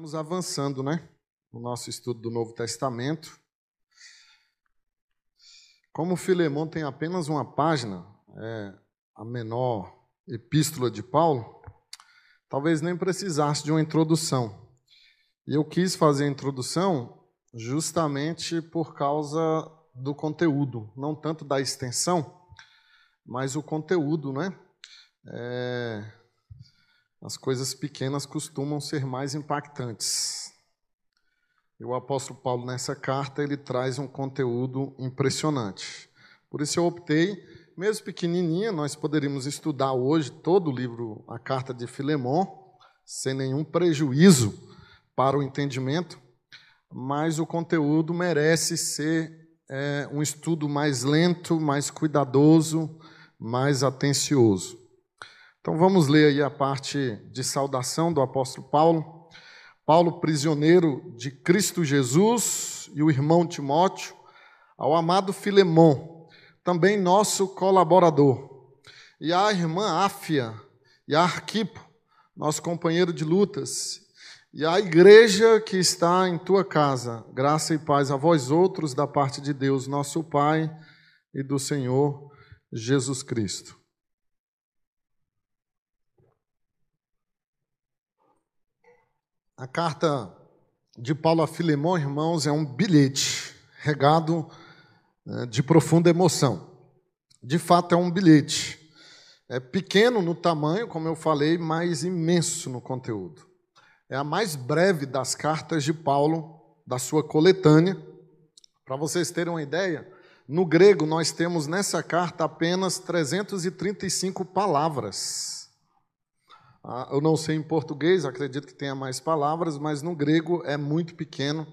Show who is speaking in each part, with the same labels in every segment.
Speaker 1: Estamos avançando, né? No nosso estudo do Novo Testamento. Como Filemão tem apenas uma página, é a menor epístola de Paulo, talvez nem precisasse de uma introdução. E eu quis fazer a introdução justamente por causa do conteúdo, não tanto da extensão, mas o conteúdo, né? É, as coisas pequenas costumam ser mais impactantes. E o apóstolo Paulo, nessa carta, ele traz um conteúdo impressionante. Por isso eu optei, mesmo pequenininha, nós poderíamos estudar hoje todo o livro, a carta de Filemon, sem nenhum prejuízo para o entendimento, mas o conteúdo merece ser é, um estudo mais lento, mais cuidadoso, mais atencioso. Então vamos ler aí a parte de saudação do apóstolo Paulo. Paulo, prisioneiro de Cristo Jesus, e o irmão Timóteo, ao amado Filemão, também nosso colaborador, e à irmã Áfia, e a Arquipo, nosso companheiro de lutas, e à igreja que está em tua casa, graça e paz a vós outros da parte de Deus, nosso Pai e do Senhor Jesus Cristo. A carta de Paulo a Filemão, irmãos, é um bilhete regado né, de profunda emoção. De fato, é um bilhete. É pequeno no tamanho, como eu falei, mas imenso no conteúdo. É a mais breve das cartas de Paulo, da sua coletânea. Para vocês terem uma ideia, no grego nós temos nessa carta apenas 335 palavras. Ah, eu não sei em português, acredito que tenha mais palavras, mas no grego é muito pequeno,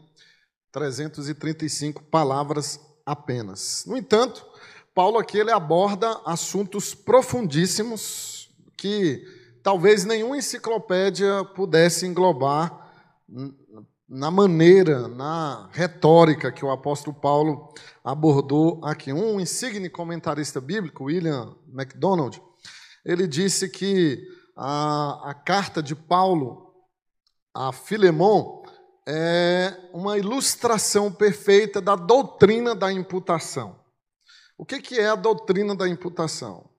Speaker 1: 335 palavras apenas. No entanto, Paulo aqui ele aborda assuntos profundíssimos que talvez nenhuma enciclopédia pudesse englobar na maneira, na retórica que o apóstolo Paulo abordou aqui. Um insigne comentarista bíblico, William MacDonald, ele disse que a, a carta de Paulo a Filemon é uma ilustração perfeita da doutrina da imputação. O que, que é a doutrina da imputação?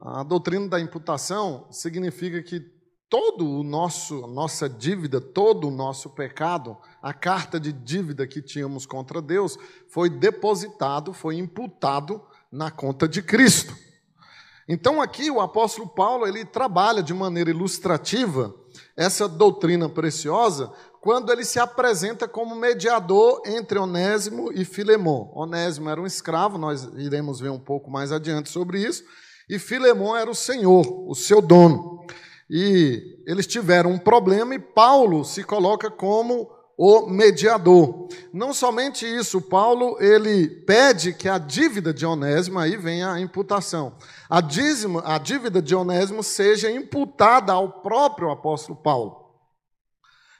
Speaker 1: A doutrina da imputação significa que todo o nosso nossa dívida, todo o nosso pecado, a carta de dívida que tínhamos contra Deus foi depositado, foi imputado na conta de Cristo. Então aqui o apóstolo Paulo ele trabalha de maneira ilustrativa essa doutrina preciosa quando ele se apresenta como mediador entre Onésimo e Filemon. Onésimo era um escravo, nós iremos ver um pouco mais adiante sobre isso, e Filemon era o senhor, o seu dono. E eles tiveram um problema e Paulo se coloca como o mediador. Não somente isso, Paulo ele pede que a dívida de Onésimo, aí vem a imputação, a, dízimo, a dívida de Onésimo seja imputada ao próprio apóstolo Paulo.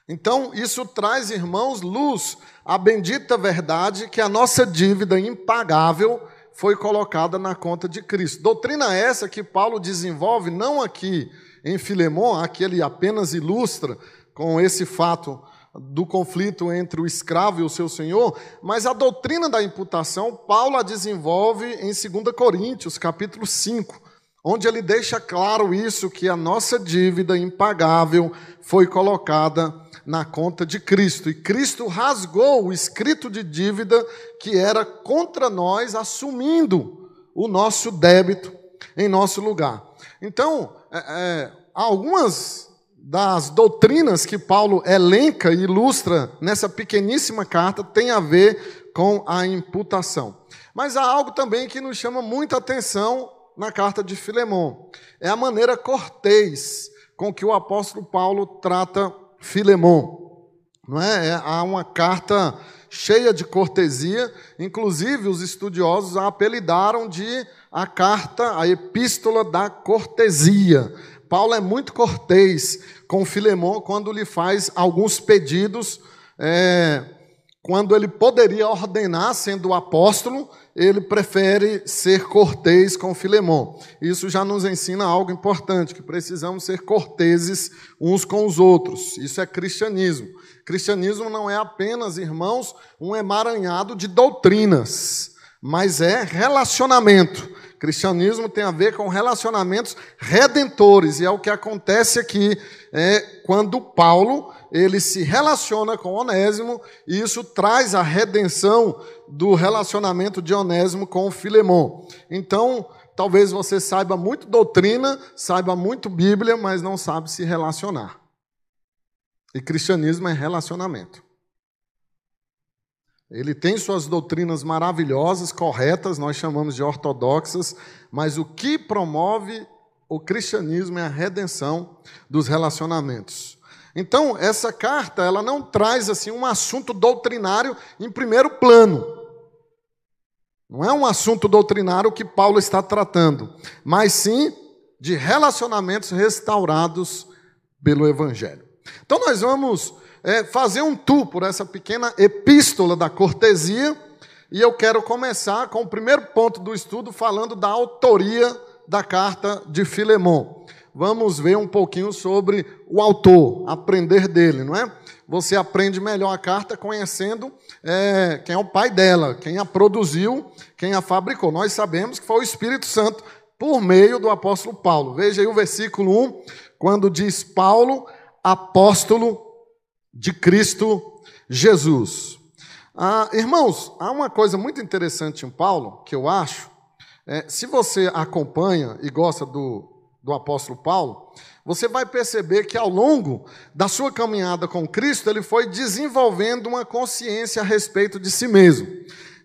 Speaker 1: Então, isso traz, irmãos, luz à bendita verdade que a nossa dívida impagável foi colocada na conta de Cristo. Doutrina essa que Paulo desenvolve, não aqui em Filemon, aqui ele apenas ilustra com esse fato do conflito entre o escravo e o seu senhor, mas a doutrina da imputação Paulo a desenvolve em 2 Coríntios, capítulo 5, onde ele deixa claro isso que a nossa dívida impagável foi colocada na conta de Cristo e Cristo rasgou o escrito de dívida que era contra nós, assumindo o nosso débito em nosso lugar. Então, é, é, algumas das doutrinas que Paulo elenca e ilustra nessa pequeníssima carta tem a ver com a imputação. Mas há algo também que nos chama muita atenção na carta de Filemão. É a maneira cortês com que o apóstolo Paulo trata Filemão. Não é? é? Há uma carta cheia de cortesia, inclusive os estudiosos a apelidaram de a carta, a epístola da cortesia Paulo é muito cortês com Filemão quando lhe faz alguns pedidos é, quando ele poderia ordenar, sendo apóstolo, ele prefere ser cortês com Filemão. Isso já nos ensina algo importante, que precisamos ser corteses uns com os outros. Isso é cristianismo. Cristianismo não é apenas, irmãos, um emaranhado de doutrinas, mas é relacionamento. Cristianismo tem a ver com relacionamentos redentores, e é o que acontece aqui é, quando Paulo ele se relaciona com Onésimo, e isso traz a redenção do relacionamento de Onésimo com Filemão. Então, talvez você saiba muito doutrina, saiba muito Bíblia, mas não sabe se relacionar. E cristianismo é relacionamento. Ele tem suas doutrinas maravilhosas, corretas, nós chamamos de ortodoxas, mas o que promove o cristianismo é a redenção dos relacionamentos. Então, essa carta, ela não traz assim um assunto doutrinário em primeiro plano. Não é um assunto doutrinário que Paulo está tratando, mas sim de relacionamentos restaurados pelo evangelho. Então nós vamos é, fazer um tour por essa pequena epístola da cortesia, e eu quero começar com o primeiro ponto do estudo falando da autoria da carta de Filemão vamos ver um pouquinho sobre o autor, aprender dele, não é? Você aprende melhor a carta conhecendo é, quem é o pai dela, quem a produziu, quem a fabricou. Nós sabemos que foi o Espírito Santo por meio do apóstolo Paulo. Veja aí o versículo 1, quando diz Paulo, apóstolo de Cristo Jesus. Ah, irmãos, há uma coisa muito interessante em Paulo, que eu acho, é, se você acompanha e gosta do, do apóstolo Paulo, você vai perceber que ao longo da sua caminhada com Cristo, ele foi desenvolvendo uma consciência a respeito de si mesmo.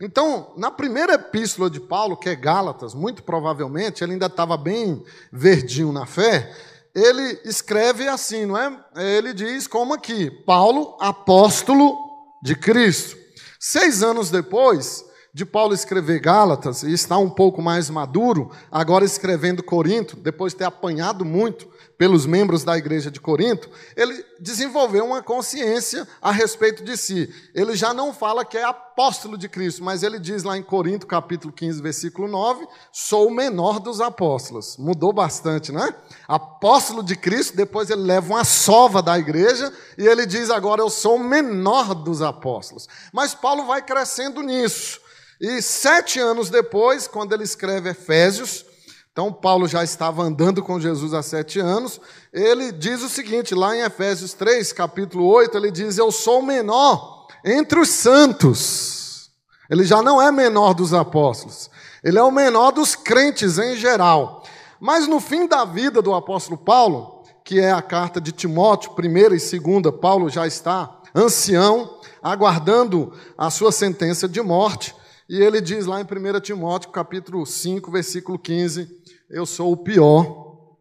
Speaker 1: Então, na primeira epístola de Paulo, que é Gálatas, muito provavelmente, ele ainda estava bem verdinho na fé, ele escreve assim, não é? Ele diz como aqui: Paulo, apóstolo de Cristo. Seis anos depois, de Paulo escrever Gálatas e estar um pouco mais maduro, agora escrevendo Corinto, depois de ter apanhado muito pelos membros da igreja de Corinto, ele desenvolveu uma consciência a respeito de si. Ele já não fala que é apóstolo de Cristo, mas ele diz lá em Corinto, capítulo 15, versículo 9: sou o menor dos apóstolos. Mudou bastante, não é? Apóstolo de Cristo, depois ele leva uma sova da igreja e ele diz agora: eu sou o menor dos apóstolos. Mas Paulo vai crescendo nisso. E sete anos depois, quando ele escreve Efésios, então Paulo já estava andando com Jesus há sete anos, ele diz o seguinte, lá em Efésios 3, capítulo 8, ele diz: Eu sou o menor entre os santos. Ele já não é menor dos apóstolos, ele é o menor dos crentes em geral. Mas no fim da vida do apóstolo Paulo, que é a carta de Timóteo, primeira e segunda, Paulo já está ancião, aguardando a sua sentença de morte. E ele diz lá em 1 Timóteo, capítulo 5, versículo 15: Eu sou o pior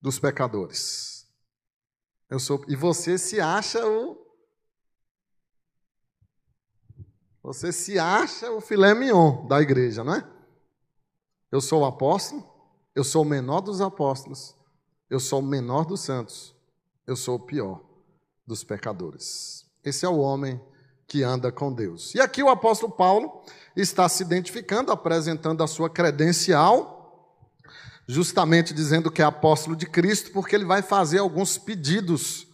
Speaker 1: dos pecadores. Eu sou, e você se acha o. Você se acha o filé mignon da igreja, não é? Eu sou o apóstolo, eu sou o menor dos apóstolos, eu sou o menor dos santos, eu sou o pior dos pecadores. Esse é o homem que anda com Deus. E aqui o apóstolo Paulo está se identificando, apresentando a sua credencial, justamente dizendo que é apóstolo de Cristo, porque ele vai fazer alguns pedidos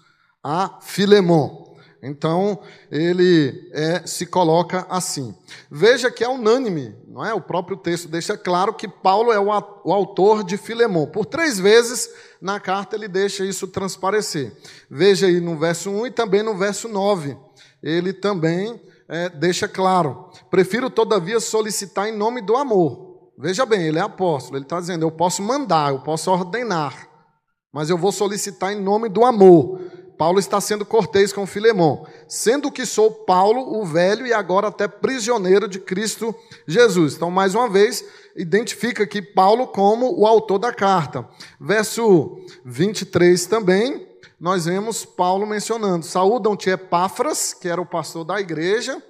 Speaker 1: a Filemão. Então, ele é, se coloca assim. Veja que é unânime, não é? O próprio texto deixa claro que Paulo é o, o autor de Filemão. Por três vezes na carta ele deixa isso transparecer. Veja aí no verso 1 e também no verso 9. Ele também é, deixa claro: prefiro, todavia, solicitar em nome do amor. Veja bem, ele é apóstolo, ele está dizendo: eu posso mandar, eu posso ordenar, mas eu vou solicitar em nome do amor. Paulo está sendo cortês com Filemão, sendo que sou Paulo, o velho e agora até prisioneiro de Cristo Jesus. Então, mais uma vez, identifica aqui Paulo como o autor da carta. Verso 23 também, nós vemos Paulo mencionando: saúdam-te Epáfras, que era o pastor da igreja,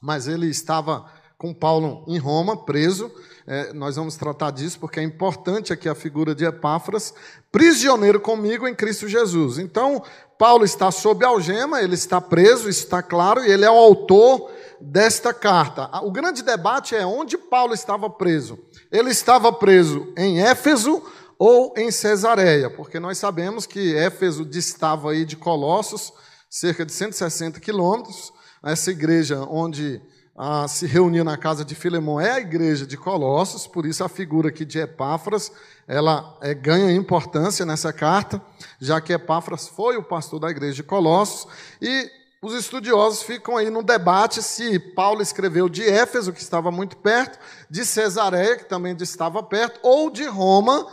Speaker 1: mas ele estava com Paulo em Roma, preso. É, nós vamos tratar disso porque é importante aqui a figura de Epáfras, prisioneiro comigo em Cristo Jesus. Então, Paulo está sob algema, ele está preso, isso está claro, e ele é o autor desta carta. O grande debate é onde Paulo estava preso. Ele estava preso em Éfeso ou em Cesareia, porque nós sabemos que Éfeso distava aí de Colossos, cerca de 160 quilômetros. Essa igreja onde ah, se reunia na casa de Filemão é a igreja de Colossos, por isso a figura aqui de Epáfras, ela é, ganha importância nessa carta, já que Epáfras foi o pastor da igreja de Colossos, e os estudiosos ficam aí no debate se Paulo escreveu de Éfeso, que estava muito perto, de Cesareia, que também estava perto, ou de Roma,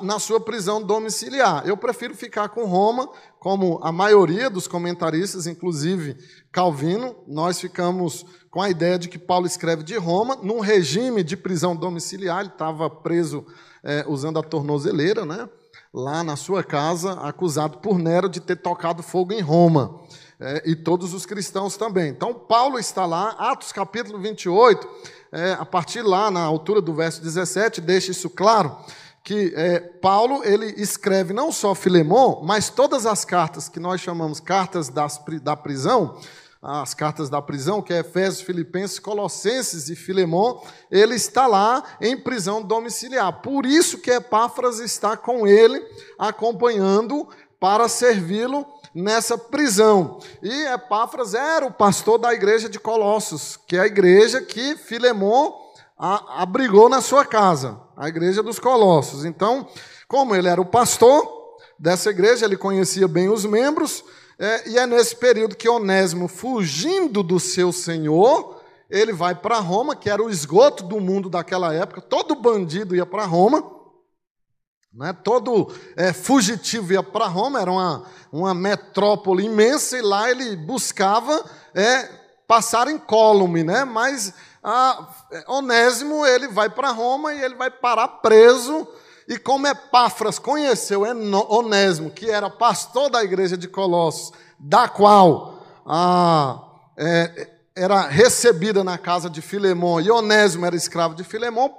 Speaker 1: na sua prisão domiciliar. Eu prefiro ficar com Roma, como a maioria dos comentaristas, inclusive Calvino, nós ficamos com a ideia de que Paulo escreve de Roma, num regime de prisão domiciliar, ele estava preso é, usando a tornozeleira, né? lá na sua casa, acusado por Nero de ter tocado fogo em Roma. É, e todos os cristãos também. Então, Paulo está lá, Atos capítulo 28, é, a partir lá, na altura do verso 17, deixa isso claro, que é, Paulo ele escreve não só Filemão, mas todas as cartas que nós chamamos cartas das, da prisão, as cartas da prisão, que é Efésios, Filipenses, Colossenses e Filemão, ele está lá em prisão domiciliar. Por isso que Epáfras está com ele, acompanhando para servi-lo nessa prisão. E Epáfras era o pastor da igreja de Colossos, que é a igreja que Filemão abrigou na sua casa, a igreja dos Colossos. Então, como ele era o pastor dessa igreja, ele conhecia bem os membros, é, e é nesse período que Onésimo, fugindo do seu senhor, ele vai para Roma, que era o esgoto do mundo daquela época, todo bandido ia para Roma, né? todo é, fugitivo ia para Roma, era uma, uma metrópole imensa, e lá ele buscava é, passar incólume, né? mas a, Onésimo ele vai para Roma e ele vai parar preso e como Epáfras conheceu Onésimo, que era pastor da igreja de Colossos, da qual ah, é, era recebida na casa de Filemão, e Onésimo era escravo de Filemão,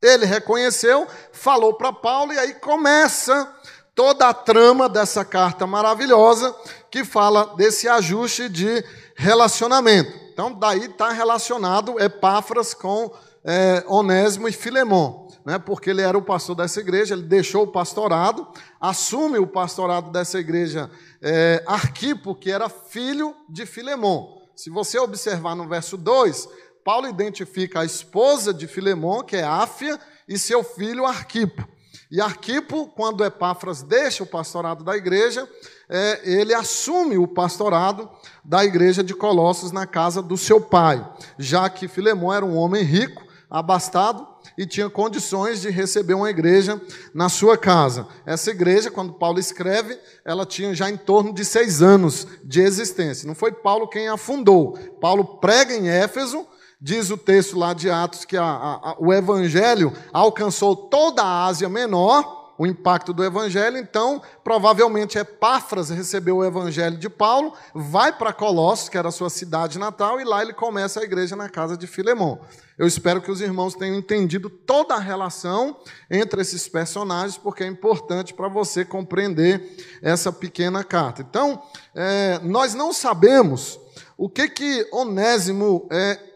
Speaker 1: ele reconheceu, falou para Paulo, e aí começa toda a trama dessa carta maravilhosa que fala desse ajuste de relacionamento. Então, daí está relacionado Epáfras com é, Onésimo e Filemão né, porque ele era o pastor dessa igreja, ele deixou o pastorado, assume o pastorado dessa igreja é, Arquipo, que era filho de Filemão. Se você observar no verso 2, Paulo identifica a esposa de Filemão, que é Áfia, e seu filho Arquipo. E Arquipo, quando Epáfras deixa o pastorado da igreja, é, ele assume o pastorado da igreja de Colossos na casa do seu pai, já que Filemão era um homem rico, abastado, e tinha condições de receber uma igreja na sua casa. Essa igreja, quando Paulo escreve, ela tinha já em torno de seis anos de existência. Não foi Paulo quem a fundou. Paulo prega em Éfeso, diz o texto lá de Atos que a, a, o evangelho alcançou toda a Ásia Menor o impacto do evangelho, então, provavelmente Epáfras recebeu o evangelho de Paulo, vai para Colossos, que era a sua cidade natal, e lá ele começa a igreja na casa de Filemão. Eu espero que os irmãos tenham entendido toda a relação entre esses personagens, porque é importante para você compreender essa pequena carta. Então, é, nós não sabemos o que que Onésimo é,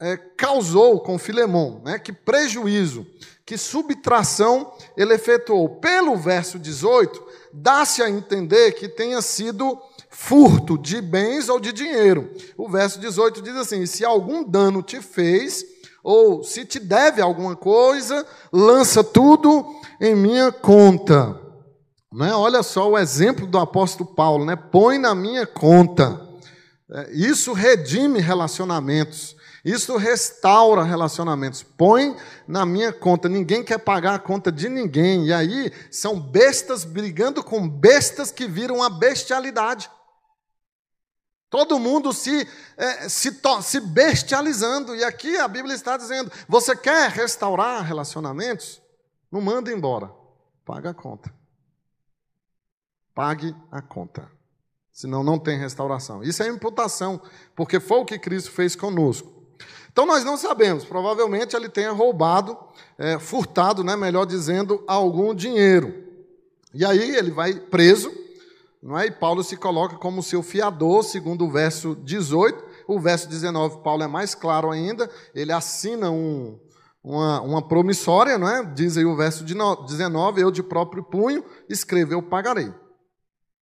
Speaker 1: é, causou com Filemão, né? que prejuízo que subtração ele efetuou. Pelo verso 18, dá-se a entender que tenha sido furto de bens ou de dinheiro. O verso 18 diz assim: se algum dano te fez, ou se te deve alguma coisa, lança tudo em minha conta. Né? Olha só o exemplo do apóstolo Paulo, né? põe na minha conta. É, isso redime relacionamentos. Isso restaura relacionamentos. Põe na minha conta. Ninguém quer pagar a conta de ninguém. E aí são bestas brigando com bestas que viram a bestialidade. Todo mundo se, é, se, se bestializando. E aqui a Bíblia está dizendo: você quer restaurar relacionamentos? Não manda embora. Paga a conta. Pague a conta. Senão não tem restauração. Isso é imputação, porque foi o que Cristo fez conosco. Então nós não sabemos, provavelmente ele tenha roubado, é, furtado, né, melhor dizendo, algum dinheiro. E aí ele vai preso, não é? E Paulo se coloca como seu fiador, segundo o verso 18. O verso 19, Paulo é mais claro ainda, ele assina um, uma, uma promissória, não é? Diz aí o verso 19, eu de próprio punho escrevo, eu pagarei.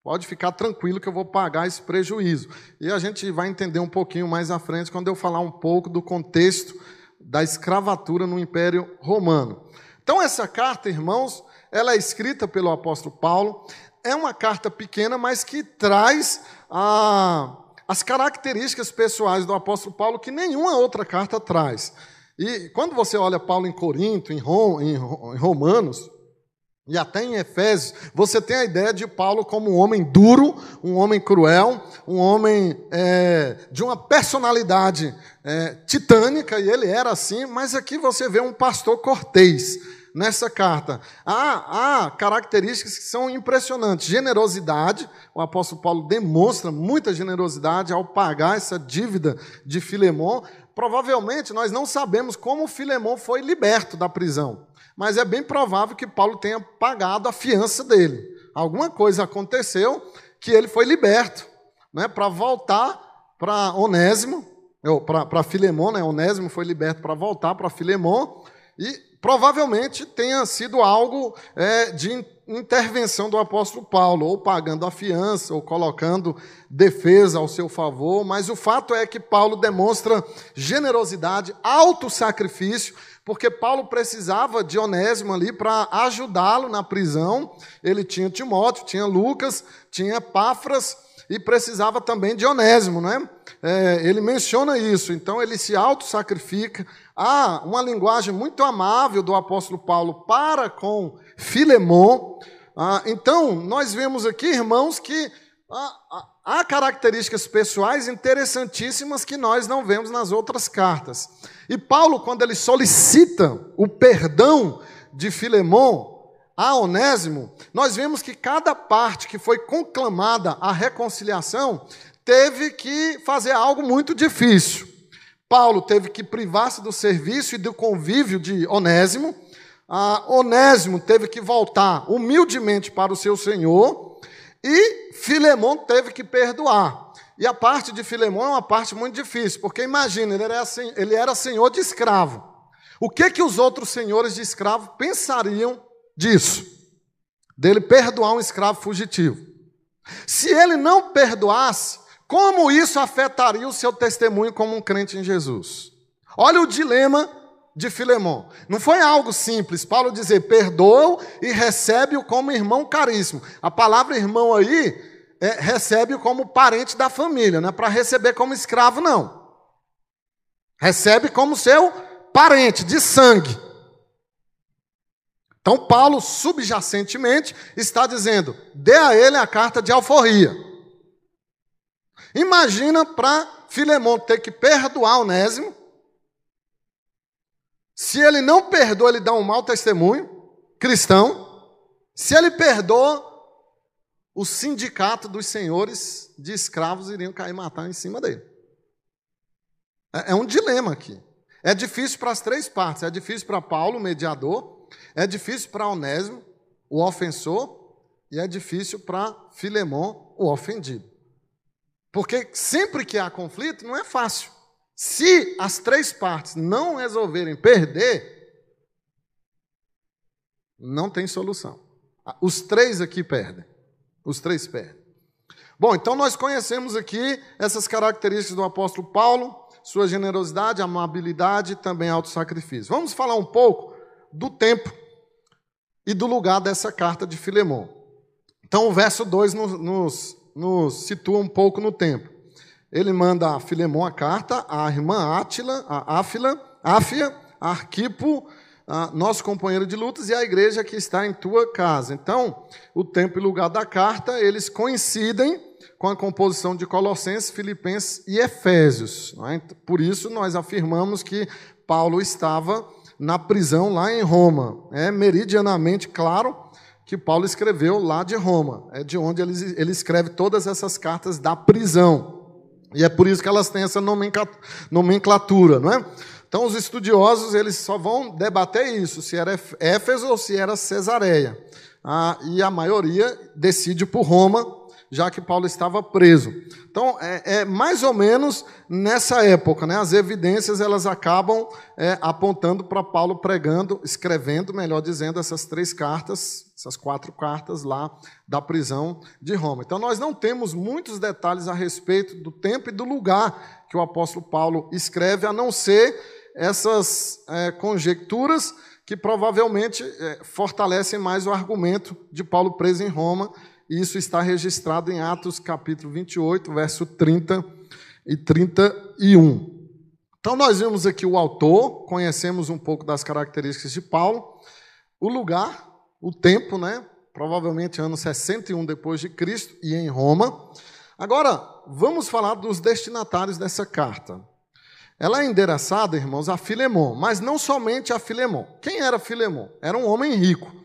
Speaker 1: Pode ficar tranquilo que eu vou pagar esse prejuízo. E a gente vai entender um pouquinho mais à frente quando eu falar um pouco do contexto da escravatura no Império Romano. Então, essa carta, irmãos, ela é escrita pelo apóstolo Paulo. É uma carta pequena, mas que traz a, as características pessoais do apóstolo Paulo que nenhuma outra carta traz. E quando você olha Paulo em Corinto, em, Rom, em Romanos, e até em Efésios, você tem a ideia de Paulo como um homem duro, um homem cruel, um homem é, de uma personalidade é, titânica, e ele era assim, mas aqui você vê um pastor cortês nessa carta. Há, há características que são impressionantes. Generosidade, o apóstolo Paulo demonstra muita generosidade ao pagar essa dívida de Filemão. Provavelmente nós não sabemos como Filemão foi liberto da prisão mas é bem provável que Paulo tenha pagado a fiança dele. Alguma coisa aconteceu que ele foi liberto, né, para voltar para Onésimo, para Filemon, né, Onésimo foi liberto para voltar para Filemon, e provavelmente tenha sido algo é, de intervenção do apóstolo Paulo, ou pagando a fiança, ou colocando defesa ao seu favor, mas o fato é que Paulo demonstra generosidade, alto sacrifício, porque Paulo precisava de Onésimo ali para ajudá-lo na prisão. Ele tinha Timóteo, tinha Lucas, tinha Páfras e precisava também de Onésimo, não é? é ele menciona isso, então ele se auto-sacrifica. Há uma linguagem muito amável do apóstolo Paulo para com Filemon. Ah, então, nós vemos aqui, irmãos, que há, características pessoais interessantíssimas que nós não vemos nas outras cartas. E Paulo, quando ele solicita o perdão de Filemão a Onésimo, nós vemos que cada parte que foi conclamada a reconciliação teve que fazer algo muito difícil. Paulo teve que privar-se do serviço e do convívio de Onésimo. A Onésimo teve que voltar humildemente para o seu senhor. E Filemão teve que perdoar. E a parte de Filemão é uma parte muito difícil, porque imagina, ele era, ele era senhor de escravo. O que que os outros senhores de escravo pensariam disso? Dele perdoar um escravo fugitivo. Se ele não perdoasse, como isso afetaria o seu testemunho como um crente em Jesus? Olha o dilema de Filemão. Não foi algo simples. Paulo dizer, perdoa e recebe-o como irmão caríssimo. A palavra irmão aí é, recebe como parente da família, não é para receber como escravo, não. Recebe como seu parente de sangue. Então, Paulo, subjacentemente, está dizendo: dê a ele a carta de alforria. Imagina para Filemão ter que perdoar Onésimo. Se ele não perdoa, ele dá um mau testemunho cristão. Se ele perdoa, o sindicato dos senhores de escravos iriam cair e matar em cima dele. É, é um dilema aqui. É difícil para as três partes. É difícil para Paulo, o mediador. É difícil para Onésimo, o ofensor. E é difícil para Filemão, o ofendido. Porque sempre que há conflito, não é fácil. Se as três partes não resolverem perder, não tem solução. Os três aqui perdem. Os três pés. Bom, então nós conhecemos aqui essas características do apóstolo Paulo, sua generosidade, amabilidade e também auto-sacrifício. Vamos falar um pouco do tempo e do lugar dessa carta de Filemão. Então o verso 2 nos, nos, nos situa um pouco no tempo. Ele manda a Filemão a carta, a irmã Átila, a Áfila, Áfia, a Arquipo, nosso companheiro de lutas, e a igreja que está em tua casa. Então, o tempo e lugar da carta, eles coincidem com a composição de Colossenses, Filipenses e Efésios. É? Por isso, nós afirmamos que Paulo estava na prisão lá em Roma. É meridianamente claro que Paulo escreveu lá de Roma. É de onde ele, ele escreve todas essas cartas da prisão. E é por isso que elas têm essa nomenclatura, não é? Então, os estudiosos eles só vão debater isso, se era Éfeso ou se era Cesareia. Ah, e a maioria decide por Roma, já que Paulo estava preso. Então, é, é mais ou menos nessa época, né? As evidências elas acabam é, apontando para Paulo pregando, escrevendo, melhor dizendo, essas três cartas, essas quatro cartas lá da prisão de Roma. Então, nós não temos muitos detalhes a respeito do tempo e do lugar que o apóstolo Paulo escreve, a não ser essas é, conjecturas que provavelmente é, fortalecem mais o argumento de Paulo preso em Roma, e isso está registrado em Atos capítulo 28, verso 30 e 31. Então nós vimos aqui o autor, conhecemos um pouco das características de Paulo, o lugar, o tempo, né? Provavelmente ano 61 depois de Cristo e em Roma. Agora, vamos falar dos destinatários dessa carta. Ela é endereçada, irmãos, a Filemon, mas não somente a Filemon. Quem era Filemon? Era um homem rico.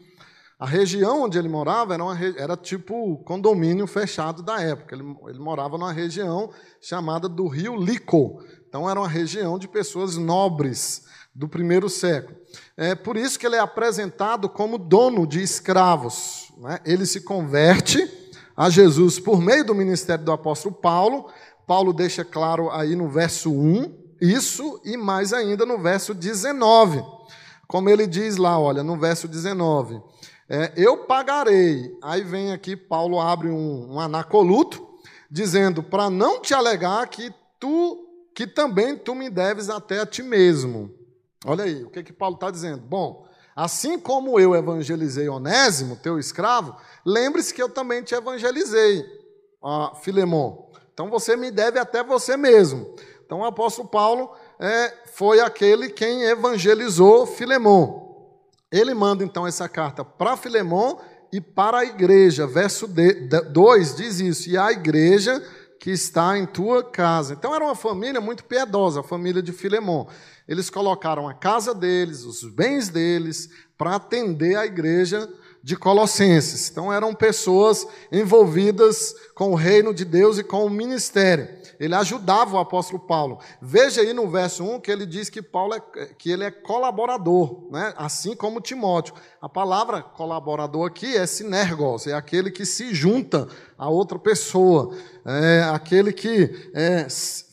Speaker 1: A região onde ele morava era, uma, era tipo condomínio fechado da época. Ele, ele, morava numa região chamada do Rio Lico. Então era uma região de pessoas nobres do primeiro século. É por isso que ele é apresentado como dono de escravos. Né? Ele se converte a Jesus por meio do ministério do apóstolo Paulo. Paulo deixa claro aí no verso 1, isso e mais ainda no verso 19. Como ele diz lá, olha, no verso 19: é, Eu pagarei. Aí vem aqui, Paulo abre um, um anacoluto, dizendo: Para não te alegar que tu, que também tu me deves até a ti mesmo. Olha aí, o que, que Paulo está dizendo? Bom, assim como eu evangelizei Onésimo, teu escravo, lembre-se que eu também te evangelizei, ó, Filemon. Então você me deve até você mesmo. Então o apóstolo Paulo é, foi aquele quem evangelizou Filemon. Ele manda então essa carta para Filemon e para a igreja. Verso 2 diz isso: e a igreja que está em tua casa. Então era uma família muito piedosa, a família de Filemon. Eles colocaram a casa deles, os bens deles, para atender a igreja de Colossenses. Então eram pessoas envolvidas com o reino de Deus e com o ministério ele ajudava o apóstolo Paulo. Veja aí no verso 1 que ele diz que Paulo é, que ele é colaborador, né? assim como Timóteo. A palavra colaborador aqui é sinergos, é aquele que se junta a outra pessoa, é aquele que é,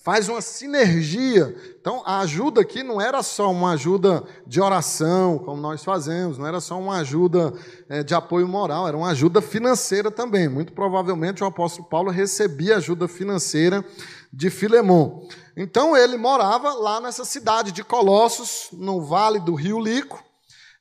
Speaker 1: faz uma sinergia. Então, a ajuda aqui não era só uma ajuda de oração, como nós fazemos, não era só uma ajuda é, de apoio moral, era uma ajuda financeira também. Muito provavelmente o apóstolo Paulo recebia ajuda financeira de Filemon. Então, ele morava lá nessa cidade de Colossos, no vale do rio Lico.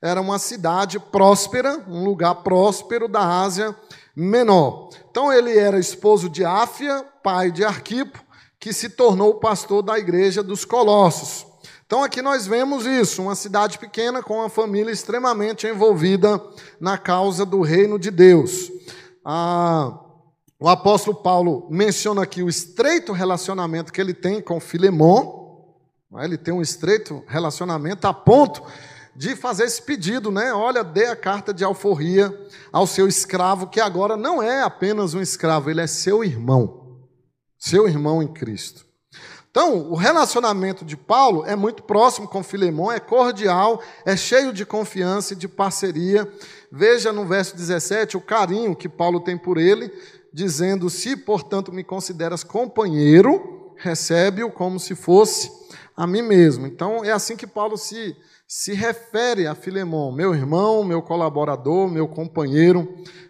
Speaker 1: Era uma cidade próspera, um lugar próspero da Ásia Menor. Então, ele era esposo de Áfia, pai de Arquipo, que se tornou pastor da igreja dos Colossos. Então aqui nós vemos isso, uma cidade pequena com uma família extremamente envolvida na causa do reino de Deus. Ah, o apóstolo Paulo menciona aqui o estreito relacionamento que ele tem com Filemon. Né? Ele tem um estreito relacionamento a ponto de fazer esse pedido, né? Olha, dê a carta de alforria ao seu escravo, que agora não é apenas um escravo, ele é seu irmão seu irmão em Cristo. Então, o relacionamento de Paulo é muito próximo com Filemão, é cordial, é cheio de confiança e de parceria. Veja no verso 17 o carinho que Paulo tem por ele, dizendo: Se, portanto, me consideras companheiro, recebe-o como se fosse a mim mesmo. Então, é assim que Paulo se, se refere a Filemão: meu irmão, meu colaborador, meu companheiro,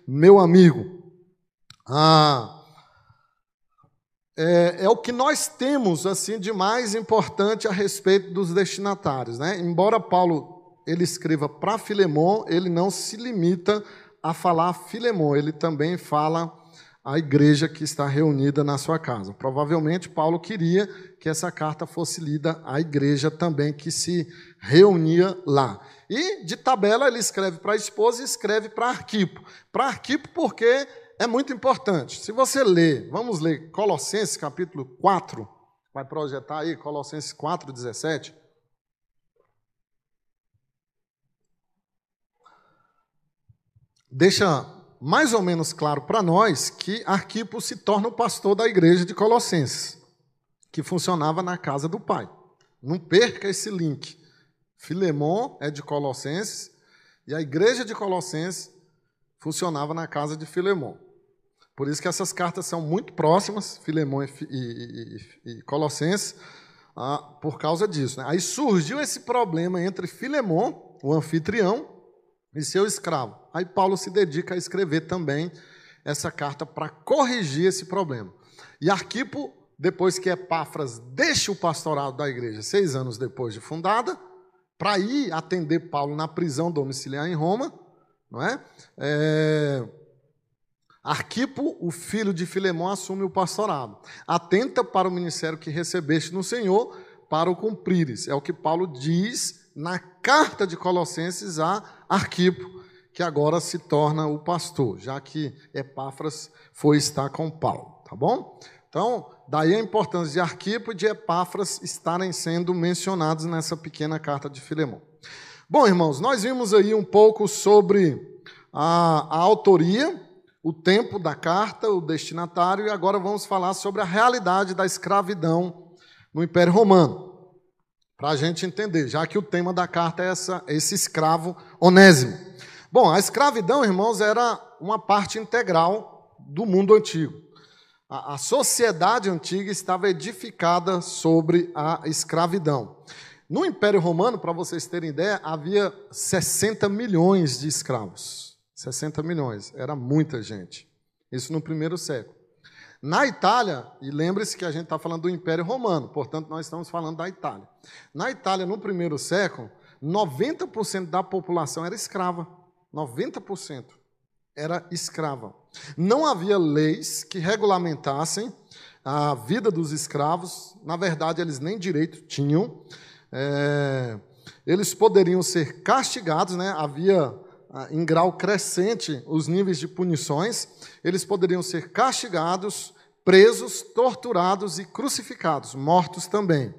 Speaker 1: meu amigo. Ah, é, é, o que nós temos assim de mais importante a respeito dos destinatários. Né? Embora Paulo ele escreva para Filemon, ele não se limita a falar Filemon, ele também fala a igreja que está reunida na sua casa. Provavelmente Paulo queria que essa carta fosse lida à igreja também que se reunia lá. E de tabela ele escreve para a esposa e escreve para Arquipo. Para Arquipo porque é muito importante. Se você ler, vamos ler Colossenses capítulo 4, vai projetar aí Colossenses 4, 17. Deixa mais ou menos claro para nós que Arquipo se torna o pastor da igreja de Colossenses, que funcionava na casa do pai. Não perca esse link. Filemon é de Colossenses e a igreja de Colossenses funcionava na casa de Filemon. Por isso que essas cartas são muito próximas, Filemão e, e, e, e Colossenses, ah, por causa disso. Né? Aí surgiu esse problema entre Filemão, o anfitrião, e seu escravo. Aí Paulo se dedica a escrever também essa carta para corrigir esse problema. E Arquipo, depois que Epáfras deixa o pastorado da igreja, seis anos depois de fundada, para ir atender Paulo na prisão domiciliar em Roma, não é? é Arquipo, o filho de Filemão, assume o pastorado. Atenta para o ministério que recebeste no Senhor, para o cumprires. É o que Paulo diz na carta de Colossenses a Arquipo, que agora se torna o pastor, já que Epáfras foi estar com Paulo, tá bom? Então, daí a importância de Arquipo e de Epáfras estarem sendo mencionados nessa pequena carta de Filemão. Bom, irmãos, nós vimos aí um pouco sobre a, a autoria o tempo da carta, o destinatário, e agora vamos falar sobre a realidade da escravidão no Império Romano, para a gente entender, já que o tema da carta é essa, esse escravo onésimo. Bom, a escravidão, irmãos, era uma parte integral do mundo antigo. A, a sociedade antiga estava edificada sobre a escravidão. No Império Romano, para vocês terem ideia, havia 60 milhões de escravos. 60 milhões, era muita gente. Isso no primeiro século. Na Itália, e lembre-se que a gente está falando do Império Romano, portanto, nós estamos falando da Itália. Na Itália, no primeiro século, 90% da população era escrava. 90% era escrava. Não havia leis que regulamentassem a vida dos escravos, na verdade, eles nem direito tinham. É, eles poderiam ser castigados, né? havia em grau crescente os níveis de punições, eles poderiam ser castigados, presos, torturados e crucificados, mortos também.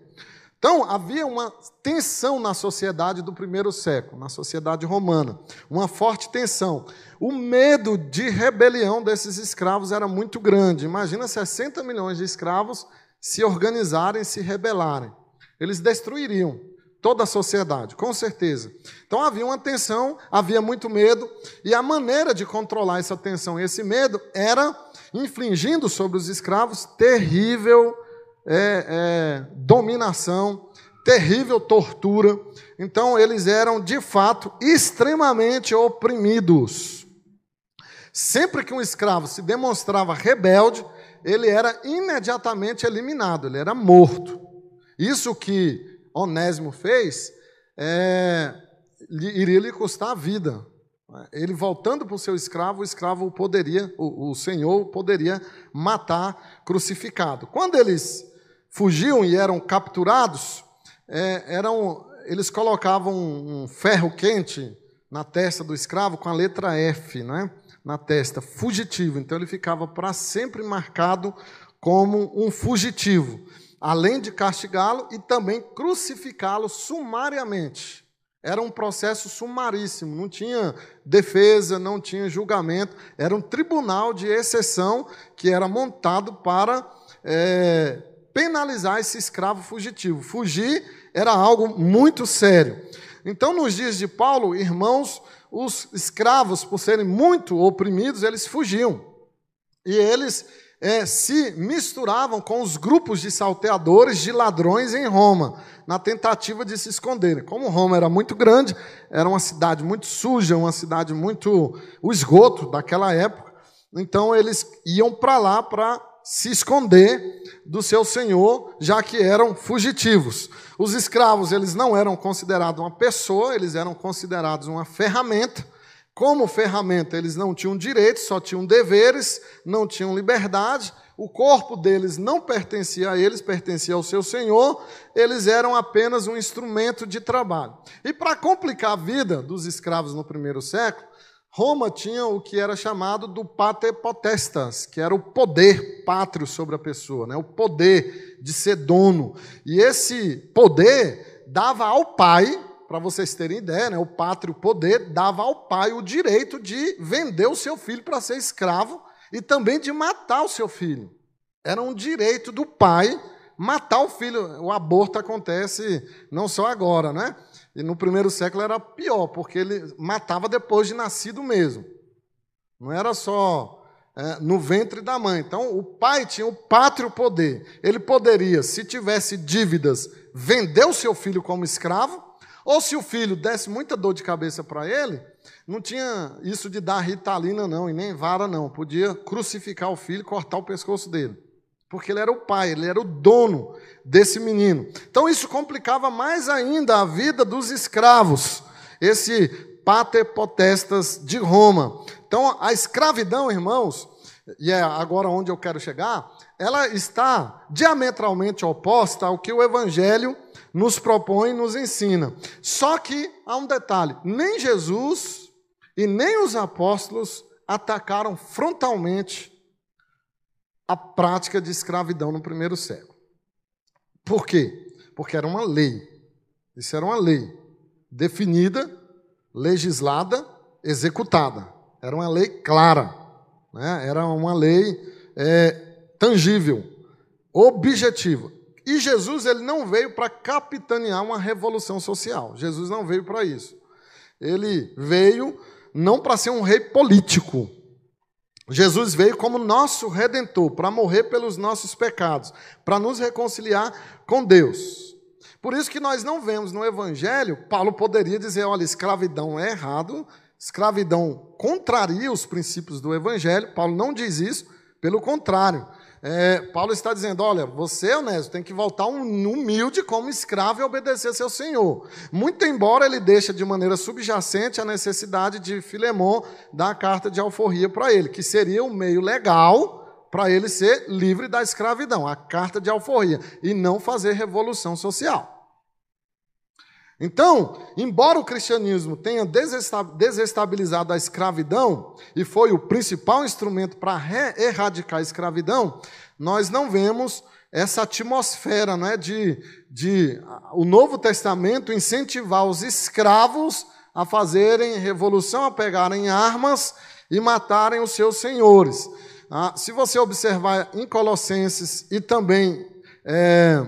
Speaker 1: Então, havia uma tensão na sociedade do primeiro século, na sociedade romana, uma forte tensão. O medo de rebelião desses escravos era muito grande. Imagina 60 milhões de escravos se organizarem, se rebelarem. Eles destruiriam toda a sociedade, com certeza. Então havia uma tensão, havia muito medo, e a maneira de controlar essa tensão e esse medo era infligindo sobre os escravos terrível é, é, dominação, terrível tortura. Então eles eram, de fato, extremamente oprimidos. Sempre que um escravo se demonstrava rebelde, ele era imediatamente eliminado, ele era morto. Isso que Onésimo fez, é, iria lhe custar a vida. Ele voltando para o seu escravo, o escravo poderia, o, o senhor poderia matar crucificado. Quando eles fugiam e eram capturados, é, eram, eles colocavam um ferro quente na testa do escravo com a letra F, né? na testa, fugitivo. Então ele ficava para sempre marcado como um fugitivo além de castigá-lo e também crucificá-lo sumariamente. Era um processo sumaríssimo, não tinha defesa, não tinha julgamento, era um tribunal de exceção que era montado para é, penalizar esse escravo fugitivo. Fugir era algo muito sério. Então, nos dias de Paulo, irmãos, os escravos, por serem muito oprimidos, eles fugiam. E eles é, se misturavam com os grupos de salteadores, de ladrões em Roma, na tentativa de se esconderem. Como Roma era muito grande, era uma cidade muito suja, uma cidade muito. o esgoto daquela época, então eles iam para lá para se esconder do seu senhor, já que eram fugitivos. Os escravos, eles não eram considerados uma pessoa, eles eram considerados uma ferramenta como ferramenta, eles não tinham direitos, só tinham deveres, não tinham liberdade, o corpo deles não pertencia a eles, pertencia ao seu senhor, eles eram apenas um instrumento de trabalho. E para complicar a vida dos escravos no primeiro século, Roma tinha o que era chamado do pater potestas, que era o poder pátrio sobre a pessoa, né? o poder de ser dono. E esse poder dava ao pai para vocês terem ideia, né, o pátrio poder dava ao pai o direito de vender o seu filho para ser escravo e também de matar o seu filho. Era um direito do pai matar o filho. O aborto acontece não só agora, né? E no primeiro século era pior, porque ele matava depois de nascido mesmo. Não era só é, no ventre da mãe. Então, o pai tinha o pátrio poder. Ele poderia, se tivesse dívidas, vender o seu filho como escravo, ou se o filho desse muita dor de cabeça para ele, não tinha isso de dar ritalina, não, e nem vara, não. Podia crucificar o filho e cortar o pescoço dele. Porque ele era o pai, ele era o dono desse menino. Então isso complicava mais ainda a vida dos escravos, esse pater potestas de Roma. Então, a escravidão, irmãos, e é agora onde eu quero chegar, ela está diametralmente oposta ao que o Evangelho nos propõe e nos ensina. Só que há um detalhe: nem Jesus e nem os apóstolos atacaram frontalmente a prática de escravidão no primeiro século. Por quê? Porque era uma lei. Isso era uma lei definida, legislada, executada. Era uma lei clara, né? era uma lei é, tangível, objetiva. E Jesus ele não veio para capitanear uma revolução social. Jesus não veio para isso. Ele veio não para ser um rei político. Jesus veio como nosso redentor, para morrer pelos nossos pecados, para nos reconciliar com Deus. Por isso que nós não vemos no Evangelho, Paulo poderia dizer: olha, escravidão é errado, escravidão contraria os princípios do Evangelho. Paulo não diz isso, pelo contrário. É, Paulo está dizendo: olha, você, honesto, tem que voltar um humilde como escravo e obedecer seu senhor. Muito embora ele deixe de maneira subjacente a necessidade de Filemão dar a carta de alforria para ele, que seria o um meio legal para ele ser livre da escravidão, a carta de alforria, e não fazer revolução social. Então, embora o cristianismo tenha desestabilizado a escravidão e foi o principal instrumento para erradicar a escravidão, nós não vemos essa atmosfera né, de, de o Novo Testamento incentivar os escravos a fazerem revolução, a pegarem armas e matarem os seus senhores. Ah, se você observar em Colossenses e também é,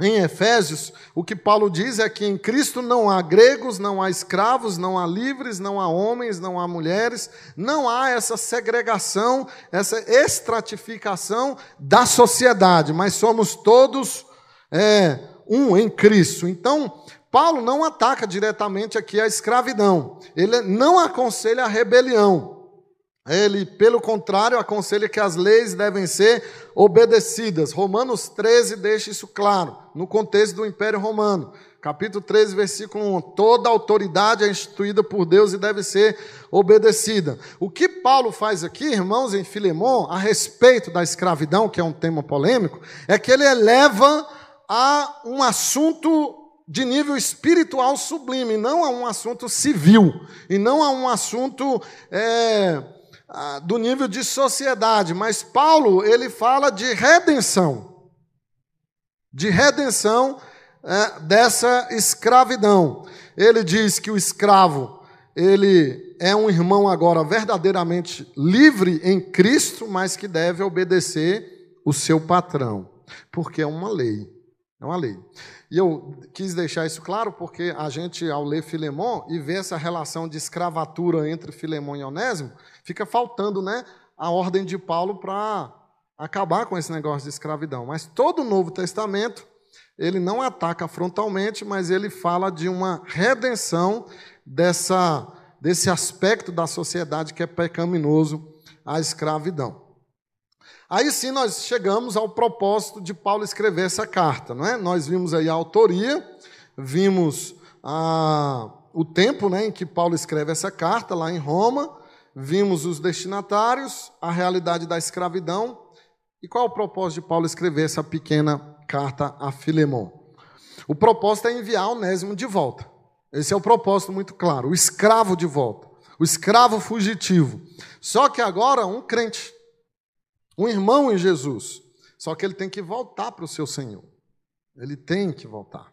Speaker 1: em Efésios, o que Paulo diz é que em Cristo não há gregos, não há escravos, não há livres, não há homens, não há mulheres, não há essa segregação, essa estratificação da sociedade, mas somos todos é, um em Cristo. Então, Paulo não ataca diretamente aqui a escravidão, ele não aconselha a rebelião. Ele, pelo contrário, aconselha que as leis devem ser obedecidas. Romanos 13 deixa isso claro, no contexto do Império Romano. Capítulo 13, versículo 1. Toda autoridade é instituída por Deus e deve ser obedecida. O que Paulo faz aqui, irmãos, em Filemão, a respeito da escravidão, que é um tema polêmico, é que ele eleva a um assunto de nível espiritual sublime, não a um assunto civil, e não a um assunto. É, ah, do nível de sociedade, mas Paulo ele fala de redenção, de redenção é, dessa escravidão. Ele diz que o escravo ele é um irmão agora verdadeiramente livre em Cristo, mas que deve obedecer o seu patrão, porque é uma lei, é uma lei. E eu quis deixar isso claro porque a gente, ao ler Filemão e ver essa relação de escravatura entre Filemão e Onésimo, fica faltando né, a ordem de Paulo para acabar com esse negócio de escravidão. Mas todo o Novo Testamento, ele não ataca frontalmente, mas ele fala de uma redenção dessa, desse aspecto da sociedade que é pecaminoso, a escravidão. Aí sim nós chegamos ao propósito de Paulo escrever essa carta, não é? Nós vimos aí a autoria, vimos a, o tempo né, em que Paulo escreve essa carta lá em Roma, vimos os destinatários, a realidade da escravidão e qual o propósito de Paulo escrever essa pequena carta a Filemão. O propósito é enviar Onésimo de volta. Esse é o propósito muito claro, o escravo de volta, o escravo fugitivo. Só que agora um crente um irmão em Jesus. Só que ele tem que voltar para o seu Senhor. Ele tem que voltar.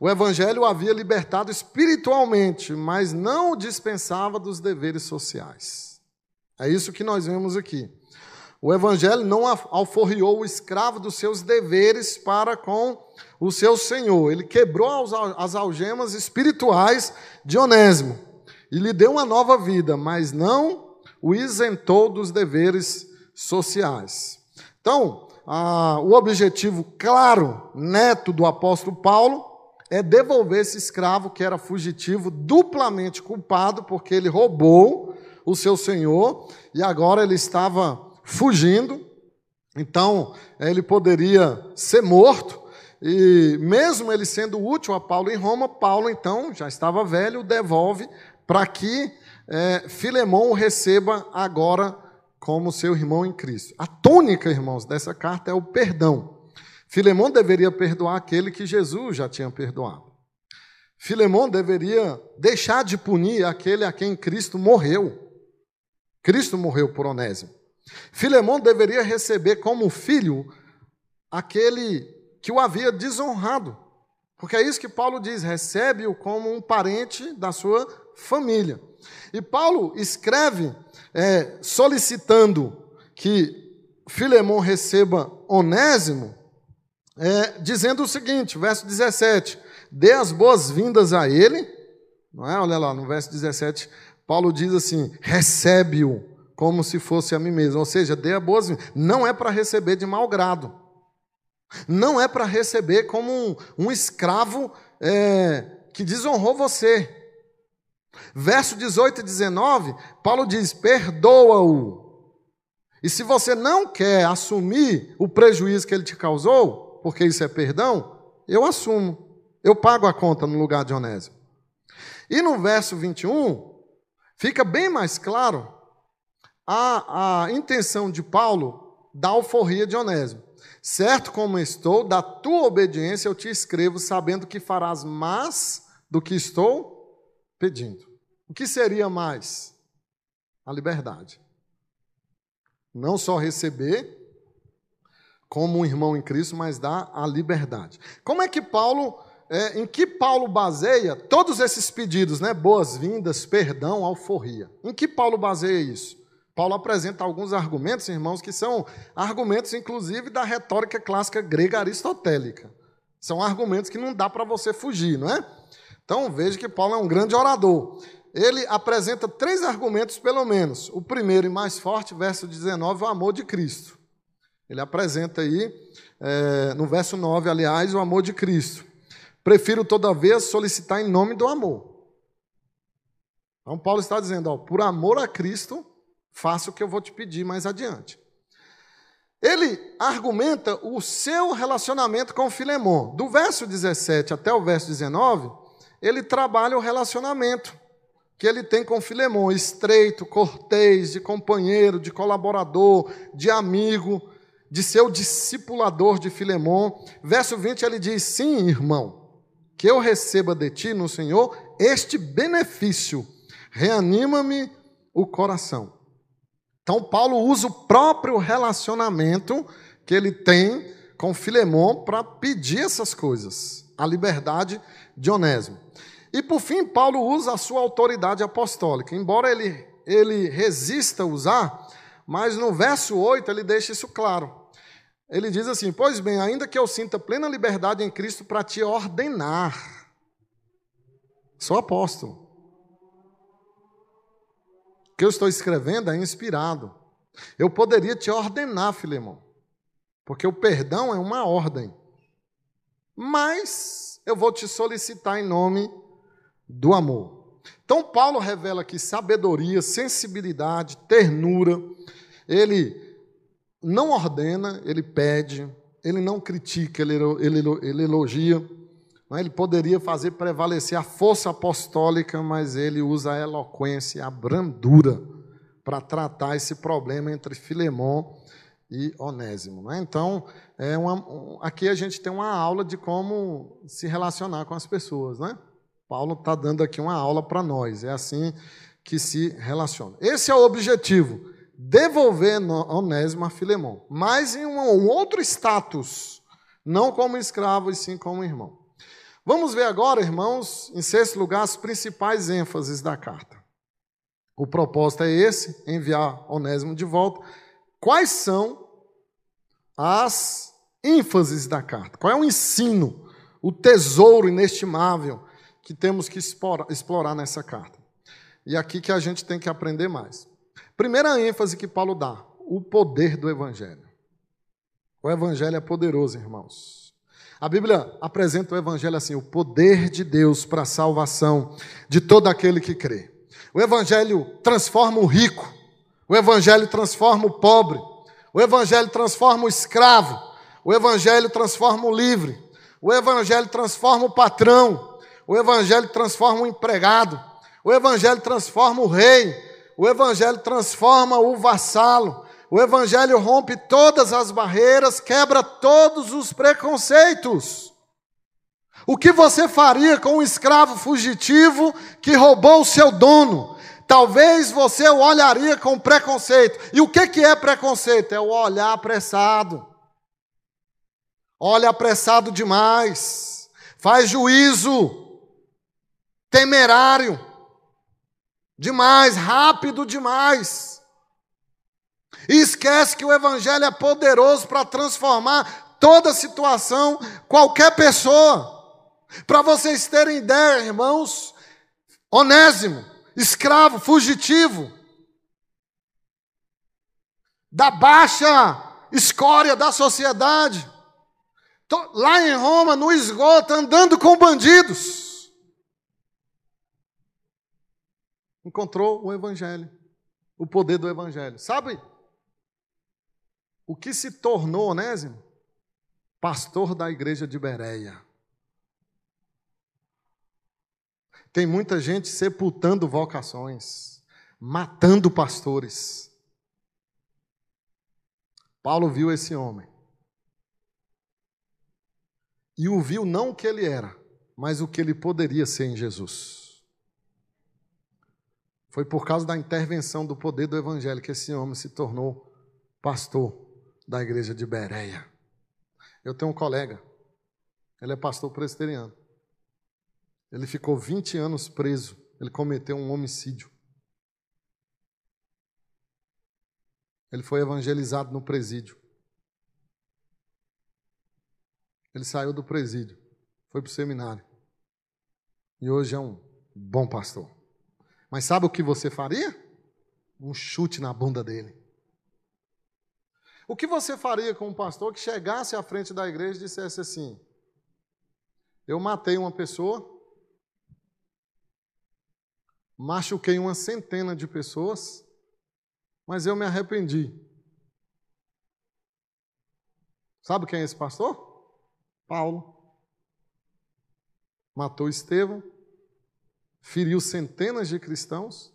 Speaker 1: O Evangelho o havia libertado espiritualmente, mas não o dispensava dos deveres sociais. É isso que nós vemos aqui. O Evangelho não alforriou o escravo dos seus deveres para com o seu Senhor. Ele quebrou as algemas espirituais de Onésimo e lhe deu uma nova vida, mas não o isentou dos deveres sociais. Então, a, o objetivo claro, neto do apóstolo Paulo, é devolver esse escravo que era fugitivo, duplamente culpado, porque ele roubou o seu senhor e agora ele estava fugindo. Então, ele poderia ser morto, e mesmo ele sendo útil a Paulo em Roma, Paulo então já estava velho, devolve para que é, Filemão o receba agora como seu irmão em Cristo. A tônica, irmãos, dessa carta é o perdão. Filemão deveria perdoar aquele que Jesus já tinha perdoado. Filemão deveria deixar de punir aquele a quem Cristo morreu. Cristo morreu por Onésimo. Filemão deveria receber como filho aquele que o havia desonrado. Porque é isso que Paulo diz: recebe-o como um parente da sua família. E Paulo escreve é, solicitando que Filemão receba Onésimo, é, dizendo o seguinte, verso 17: dê as boas-vindas a ele. Não é? Olha lá, no verso 17, Paulo diz assim: recebe-o como se fosse a mim mesmo. Ou seja, dê as boas-vindas. Não é para receber de mau grado. Não é para receber como um, um escravo é, que desonrou você. Verso 18 e 19, Paulo diz: perdoa-o. E se você não quer assumir o prejuízo que ele te causou, porque isso é perdão, eu assumo. Eu pago a conta no lugar de Onésimo. E no verso 21, fica bem mais claro a, a intenção de Paulo da alforria de Onésimo. Certo como estou, da tua obediência eu te escrevo, sabendo que farás mais do que estou pedindo. O que seria mais? A liberdade. Não só receber como um irmão em Cristo, mas dar a liberdade. Como é que Paulo, é, em que Paulo baseia todos esses pedidos, né? Boas-vindas, perdão, alforria. Em que Paulo baseia isso? Paulo apresenta alguns argumentos, irmãos, que são argumentos, inclusive, da retórica clássica grega aristotélica. São argumentos que não dá para você fugir, não é? Então veja que Paulo é um grande orador. Ele apresenta três argumentos, pelo menos. O primeiro e mais forte, verso 19, o amor de Cristo. Ele apresenta aí, é, no verso 9, aliás, o amor de Cristo. Prefiro, todavia, solicitar em nome do amor. Então, Paulo está dizendo, ó, por amor a Cristo, Faça o que eu vou te pedir mais adiante. Ele argumenta o seu relacionamento com Filemon. Do verso 17 até o verso 19, ele trabalha o relacionamento que ele tem com Filemon, estreito, cortês, de companheiro, de colaborador, de amigo, de seu discipulador de Filemon. Verso 20 ele diz: Sim, irmão, que eu receba de ti no Senhor este benefício, reanima-me o coração. Então, Paulo usa o próprio relacionamento que ele tem com Filemão para pedir essas coisas, a liberdade de Onésimo. E por fim, Paulo usa a sua autoridade apostólica, embora ele, ele resista a usar, mas no verso 8 ele deixa isso claro. Ele diz assim: Pois bem, ainda que eu sinta plena liberdade em Cristo para te ordenar, sou apóstolo que eu estou escrevendo é inspirado. Eu poderia te ordenar, Filemão, porque o perdão é uma ordem. Mas eu vou te solicitar em nome do amor. Então, Paulo revela aqui sabedoria, sensibilidade, ternura. Ele não ordena, ele pede, ele não critica, ele, elogia. É? Ele poderia fazer prevalecer a força apostólica, mas ele usa a eloquência, a brandura para tratar esse problema entre Filemão e Onésimo. É? Então, é uma, aqui a gente tem uma aula de como se relacionar com as pessoas. Né? Paulo está dando aqui uma aula para nós. É assim que se relaciona. Esse é o objetivo: devolver Onésimo a Filemão, mas em um, outro status, não como escravo, e sim como irmão. Vamos ver agora, irmãos, em sexto lugar, as principais ênfases da carta. O propósito é esse: enviar Onésimo de volta. Quais são as ênfases da carta? Qual é o ensino, o tesouro inestimável que temos que explorar nessa carta? E aqui que a gente tem que aprender mais. Primeira ênfase que Paulo dá: o poder do Evangelho. O Evangelho é poderoso, irmãos. A Bíblia apresenta o Evangelho assim: o poder de Deus para a salvação de todo aquele que crê. O Evangelho transforma o rico, o Evangelho transforma o pobre, o Evangelho transforma o escravo, o Evangelho transforma o livre, o Evangelho transforma o patrão, o Evangelho transforma o empregado, o Evangelho transforma o rei, o Evangelho transforma o vassalo, o Evangelho rompe todas as barreiras, quebra todos os preconceitos. O que você faria com um escravo fugitivo que roubou o seu dono? Talvez você o olharia com preconceito. E o que, que é preconceito? É o olhar apressado. Olha apressado demais. Faz juízo temerário. Demais, rápido demais. E esquece que o Evangelho é poderoso para transformar toda situação, qualquer pessoa. Para vocês terem ideia, irmãos, Onésimo, escravo, fugitivo, da baixa escória da sociedade, lá em Roma, no esgoto, andando com bandidos. Encontrou o Evangelho, o poder do Evangelho. Sabe o que se tornou Onésimo? Pastor da igreja de Bereia. Tem muita gente sepultando vocações, matando pastores. Paulo viu esse homem. E o viu não o que ele era, mas o que ele poderia ser em Jesus. Foi por causa da intervenção do poder do Evangelho que esse homem se tornou pastor da igreja de Bereia. Eu tenho um colega, ele é pastor presbiteriano. Ele ficou 20 anos preso. Ele cometeu um homicídio. Ele foi evangelizado no presídio. Ele saiu do presídio, foi para o seminário. E hoje é um bom pastor. Mas sabe o que você faria? Um chute na bunda dele. O que você faria com um pastor que chegasse à frente da igreja e dissesse assim: Eu matei uma pessoa, machuquei uma centena de pessoas, mas eu me arrependi. Sabe quem é esse pastor? Paulo. Matou Estevão, feriu centenas de cristãos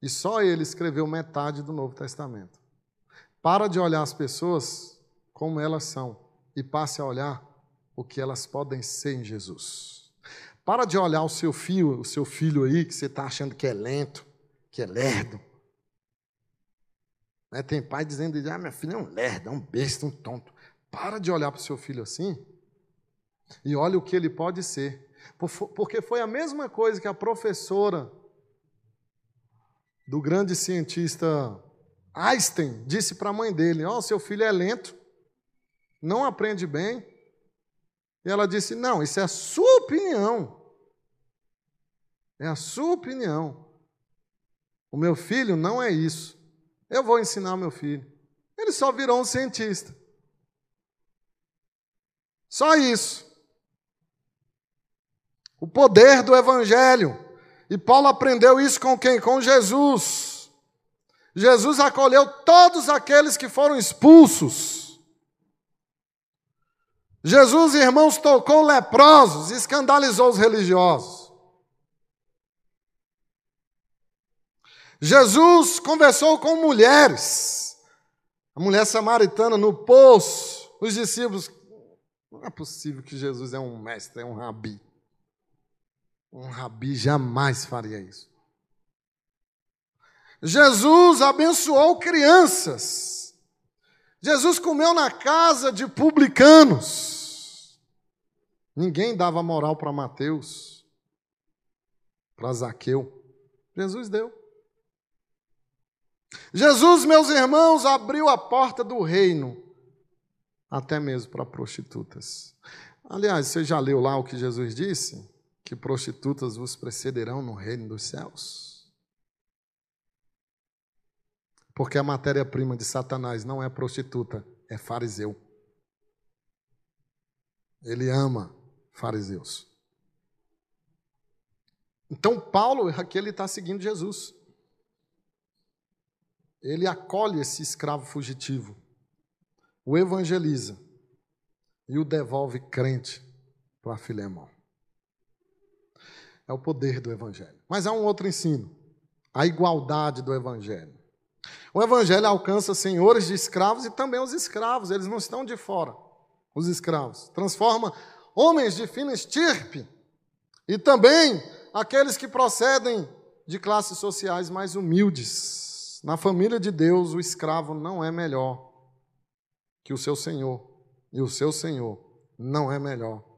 Speaker 1: e só ele escreveu metade do Novo Testamento. Para de olhar as pessoas como elas são e passe a olhar o que elas podem ser em Jesus. Para de olhar o seu filho, o seu filho aí, que você está achando que é lento, que é lerdo. Né? Tem pai dizendo, ah, minha filha é um lerdo, é um besta, um tonto. Para de olhar para o seu filho assim e olha o que ele pode ser. Porque foi a mesma coisa que a professora do grande cientista Einstein disse para a mãe dele: Ó, oh, seu filho é lento, não aprende bem. E ela disse: Não, isso é a sua opinião. É a sua opinião. O meu filho não é isso. Eu vou ensinar o meu filho. Ele só virou um cientista. Só isso. O poder do Evangelho. E Paulo aprendeu isso com quem? Com Jesus. Jesus acolheu todos aqueles que foram expulsos. Jesus, irmãos, tocou leprosos, escandalizou os religiosos. Jesus conversou com mulheres. A mulher samaritana no poço, os discípulos. Não é possível que Jesus é um mestre, é um rabi. Um rabi jamais faria isso. Jesus abençoou crianças. Jesus comeu na casa de publicanos. Ninguém dava moral para Mateus, para Zaqueu. Jesus deu. Jesus, meus irmãos, abriu a porta do reino, até mesmo para prostitutas. Aliás, você já leu lá o que Jesus disse? Que prostitutas vos precederão no reino dos céus. Porque a matéria-prima de Satanás não é prostituta, é fariseu. Ele ama fariseus. Então, Paulo, aqui ele está seguindo Jesus. Ele acolhe esse escravo fugitivo, o evangeliza e o devolve crente para Filemão. É o poder do evangelho. Mas há um outro ensino: a igualdade do evangelho. O evangelho alcança senhores de escravos e também os escravos, eles não estão de fora, os escravos. Transforma homens de fina estirpe e também aqueles que procedem de classes sociais mais humildes. Na família de Deus, o escravo não é melhor que o seu senhor, e o seu senhor não é melhor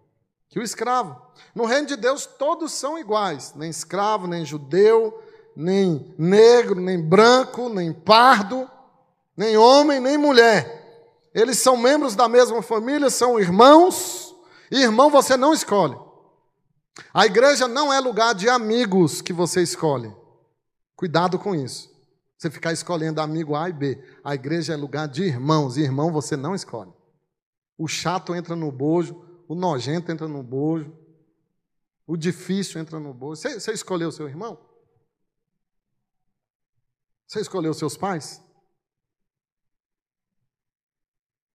Speaker 1: que o escravo. No reino de Deus, todos são iguais, nem escravo, nem judeu, nem negro, nem branco, nem pardo, nem homem, nem mulher. Eles são membros da mesma família, são irmãos, e irmão você não escolhe. A igreja não é lugar de amigos que você escolhe. Cuidado com isso. Você ficar escolhendo amigo A e B. A igreja é lugar de irmãos, e irmão você não escolhe. O chato entra no bojo, o nojento entra no bojo, o difícil entra no bojo. Você, você escolheu seu irmão? Você escolheu seus pais?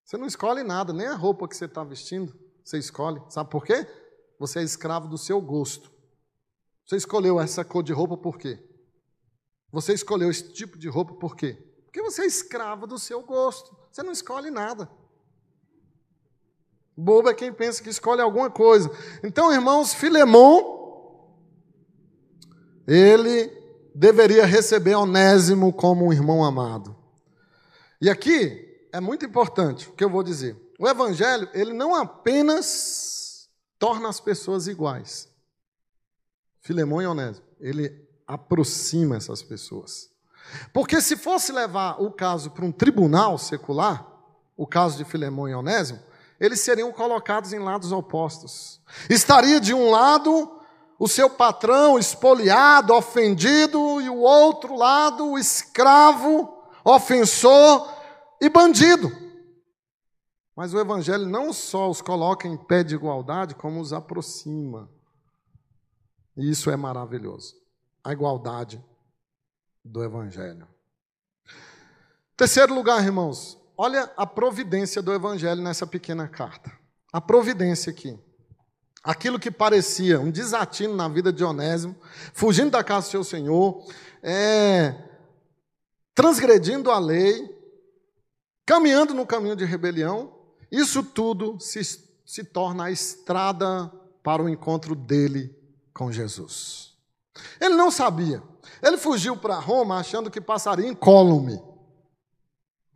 Speaker 1: Você não escolhe nada, nem a roupa que você está vestindo, você escolhe. Sabe por quê? Você é escravo do seu gosto. Você escolheu essa cor de roupa por quê? Você escolheu esse tipo de roupa por quê? Porque você é escravo do seu gosto. Você não escolhe nada. Bobo é quem pensa que escolhe alguma coisa. Então, irmãos, Filemão, ele deveria receber Onésimo como um irmão amado. E aqui é muito importante o que eu vou dizer. O evangelho, ele não apenas torna as pessoas iguais. Filemão e Onésimo, ele aproxima essas pessoas. Porque se fosse levar o caso para um tribunal secular, o caso de Filemão e Onésimo, eles seriam colocados em lados opostos. Estaria de um lado o seu patrão espoliado, ofendido, e o outro lado, o escravo, ofensor e bandido. Mas o Evangelho não só os coloca em pé de igualdade, como os aproxima. E isso é maravilhoso. A igualdade do Evangelho. Terceiro lugar, irmãos, olha a providência do Evangelho nessa pequena carta. A providência aqui. Aquilo que parecia um desatino na vida de Onésimo, fugindo da casa do seu senhor, é, transgredindo a lei, caminhando no caminho de rebelião, isso tudo se, se torna a estrada para o encontro dele com Jesus. Ele não sabia. Ele fugiu para Roma achando que passaria incólume.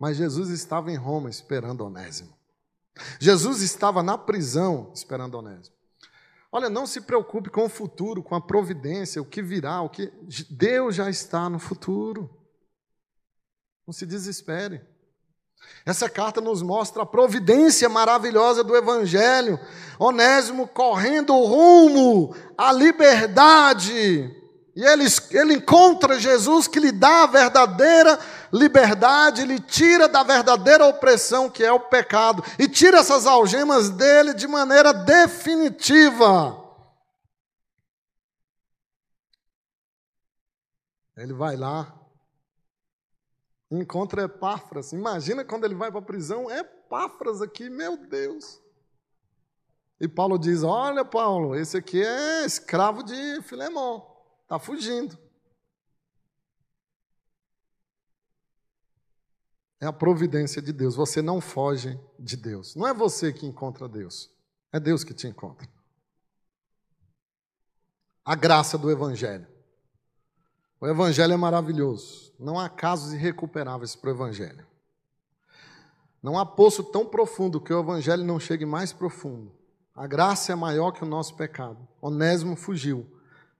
Speaker 1: Mas Jesus estava em Roma esperando Onésimo. Jesus estava na prisão esperando Onésimo. Olha, não se preocupe com o futuro, com a providência, o que virá, o que Deus já está no futuro. Não se desespere. Essa carta nos mostra a providência maravilhosa do Evangelho. Onésimo correndo rumo à liberdade. E ele, ele encontra Jesus que lhe dá a verdadeira liberdade, lhe tira da verdadeira opressão que é o pecado, e tira essas algemas dele de maneira definitiva. Ele vai lá, encontra Epáfras. Imagina quando ele vai para a prisão, Epáfras aqui, meu Deus. E Paulo diz: Olha, Paulo, esse aqui é escravo de Filemão, está fugindo. É a providência de Deus. Você não foge de Deus. Não é você que encontra Deus. É Deus que te encontra. A graça do Evangelho. O Evangelho é maravilhoso. Não há casos irrecuperáveis para o Evangelho. Não há poço tão profundo que o Evangelho não chegue mais profundo. A graça é maior que o nosso pecado. Onésimo fugiu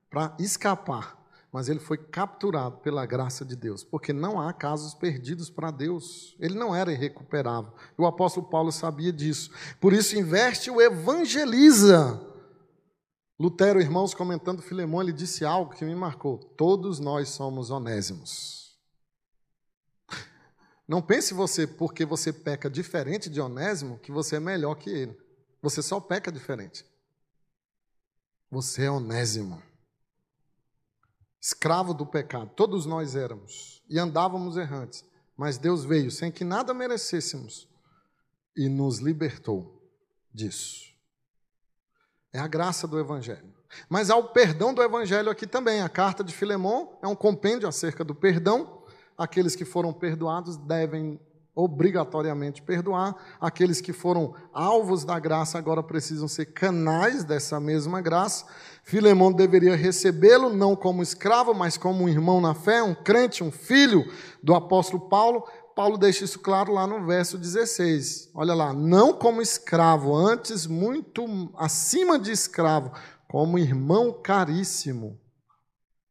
Speaker 1: para escapar mas ele foi capturado pela graça de Deus, porque não há casos perdidos para Deus. Ele não era irrecuperável. O apóstolo Paulo sabia disso. Por isso, investe o evangeliza. Lutero, irmãos, comentando Filemão, ele disse algo que me marcou: todos nós somos onésimos. Não pense você, porque você peca diferente de Onésimo, que você é melhor que ele. Você só peca diferente. Você é Onésimo. Escravo do pecado. Todos nós éramos. E andávamos errantes. Mas Deus veio sem que nada merecêssemos e nos libertou disso. É a graça do Evangelho. Mas há o perdão do Evangelho aqui também. A carta de Filemão é um compêndio acerca do perdão. Aqueles que foram perdoados devem obrigatoriamente perdoar. Aqueles que foram alvos da graça agora precisam ser canais dessa mesma graça. Filemão deveria recebê-lo não como escravo, mas como um irmão na fé, um crente, um filho do apóstolo Paulo. Paulo deixa isso claro lá no verso 16. Olha lá, não como escravo, antes muito acima de escravo, como irmão caríssimo.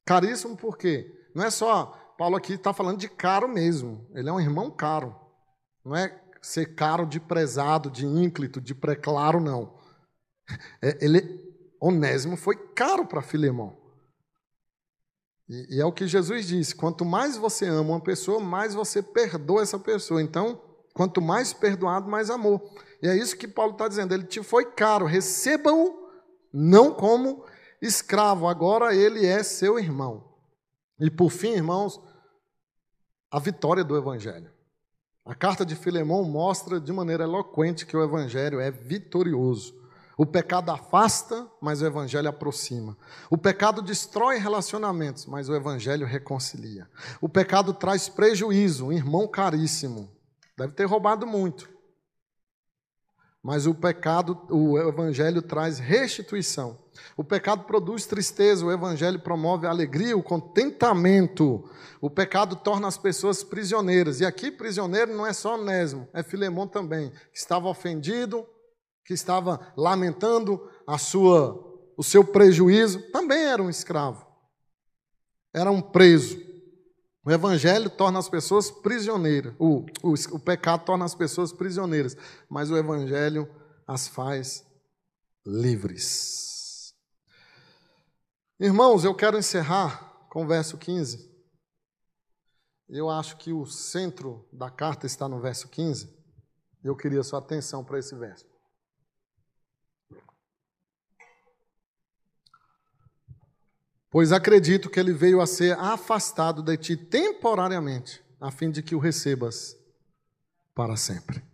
Speaker 1: Caríssimo por quê? Não é só, Paulo aqui está falando de caro mesmo. Ele é um irmão caro. Não é ser caro de prezado, de ínclito, de preclaro, não. É, ele, Onésimo foi caro para Filemão. E, e é o que Jesus disse: quanto mais você ama uma pessoa, mais você perdoa essa pessoa. Então, quanto mais perdoado, mais amor. E é isso que Paulo está dizendo. Ele te foi caro, receba-o não como escravo, agora ele é seu irmão. E por fim, irmãos, a vitória do Evangelho. A carta de Filemão mostra de maneira eloquente que o Evangelho é vitorioso. O pecado afasta, mas o Evangelho aproxima. O pecado destrói relacionamentos, mas o Evangelho reconcilia. O pecado traz prejuízo, um irmão caríssimo. Deve ter roubado muito. Mas o pecado, o Evangelho traz restituição. O pecado produz tristeza, o Evangelho promove alegria, o contentamento. O pecado torna as pessoas prisioneiras. E aqui, prisioneiro não é só Onésimo, é Filemão também, que estava ofendido, que estava lamentando a sua, o seu prejuízo, também era um escravo. Era um preso. O Evangelho torna as pessoas prisioneiras. O, o, o pecado torna as pessoas prisioneiras, mas o Evangelho as faz livres. Irmãos, eu quero encerrar com o verso 15. Eu acho que o centro da carta está no verso 15. Eu queria sua atenção para esse verso. Pois acredito que ele veio a ser afastado de ti temporariamente, a fim de que o recebas para sempre.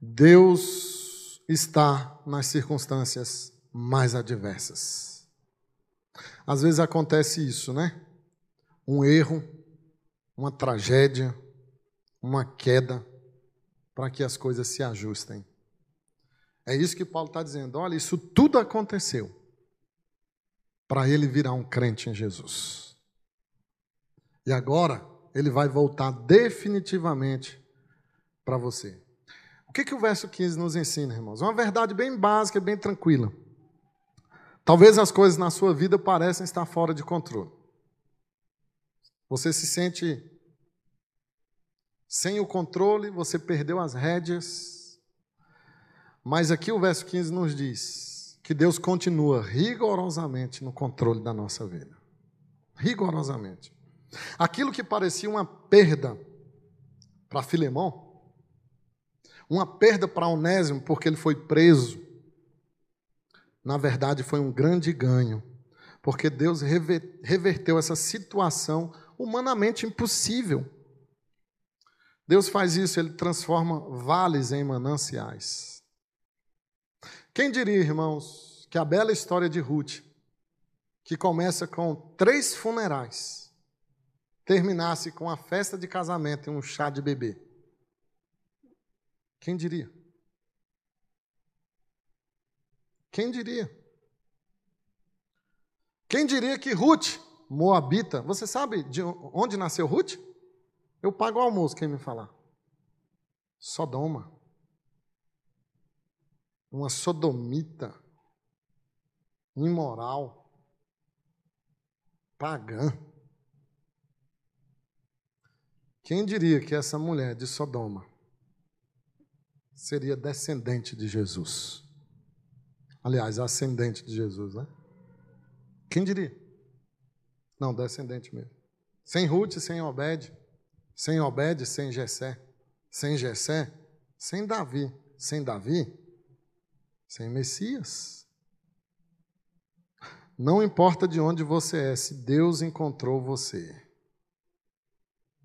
Speaker 1: Deus está nas circunstâncias mais adversas. Às vezes acontece isso, né? Um erro, uma tragédia, uma queda, para que as coisas se ajustem. É isso que Paulo está dizendo. Olha, isso tudo aconteceu para ele virar um crente em Jesus. E agora ele vai voltar definitivamente para você. O que, que o verso 15 nos ensina, irmãos? Uma verdade bem básica, bem tranquila. Talvez as coisas na sua vida pareçam estar fora de controle. Você se sente sem o controle, você perdeu as rédeas. Mas aqui o verso 15 nos diz que Deus continua rigorosamente no controle da nossa vida. Rigorosamente. Aquilo que parecia uma perda para Filemão, uma perda para Onésimo, porque ele foi preso, na verdade, foi um grande ganho, porque Deus reverteu essa situação humanamente impossível. Deus faz isso, ele transforma vales em mananciais. Quem diria, irmãos, que a bela história de Ruth, que começa com três funerais, terminasse com a festa de casamento e um chá de bebê? Quem diria? Quem diria? Quem diria que Ruth, Moabita, você sabe de onde nasceu Ruth? Eu pago o almoço, quem me falar. Sodoma. Uma sodomita. Imoral. Pagã. Quem diria que essa mulher de Sodoma seria descendente de Jesus? Aliás, ascendente de Jesus, né? Quem diria? Não, descendente mesmo. Sem Ruth, sem Obed. Sem Obed, sem Jessé. Sem Jessé, sem Davi. Sem Davi, sem Messias. Não importa de onde você é, se Deus encontrou você.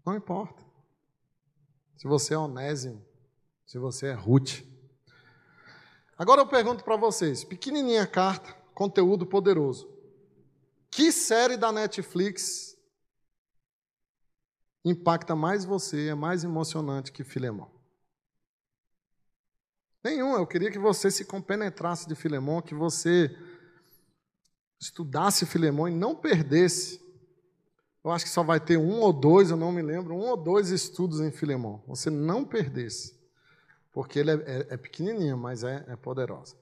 Speaker 1: Não importa. Se você é Onésimo, se você é Ruth. Agora eu pergunto para vocês, pequenininha carta, conteúdo poderoso. Que série da Netflix impacta mais você, é mais emocionante que Filemão? Nenhum. Eu queria que você se compenetrasse de Filemão, que você estudasse Filemão e não perdesse. Eu acho que só vai ter um ou dois, eu não me lembro, um ou dois estudos em Filemão. Você não perdesse. Porque ele é, é, é pequenininho, mas é, é poderosa.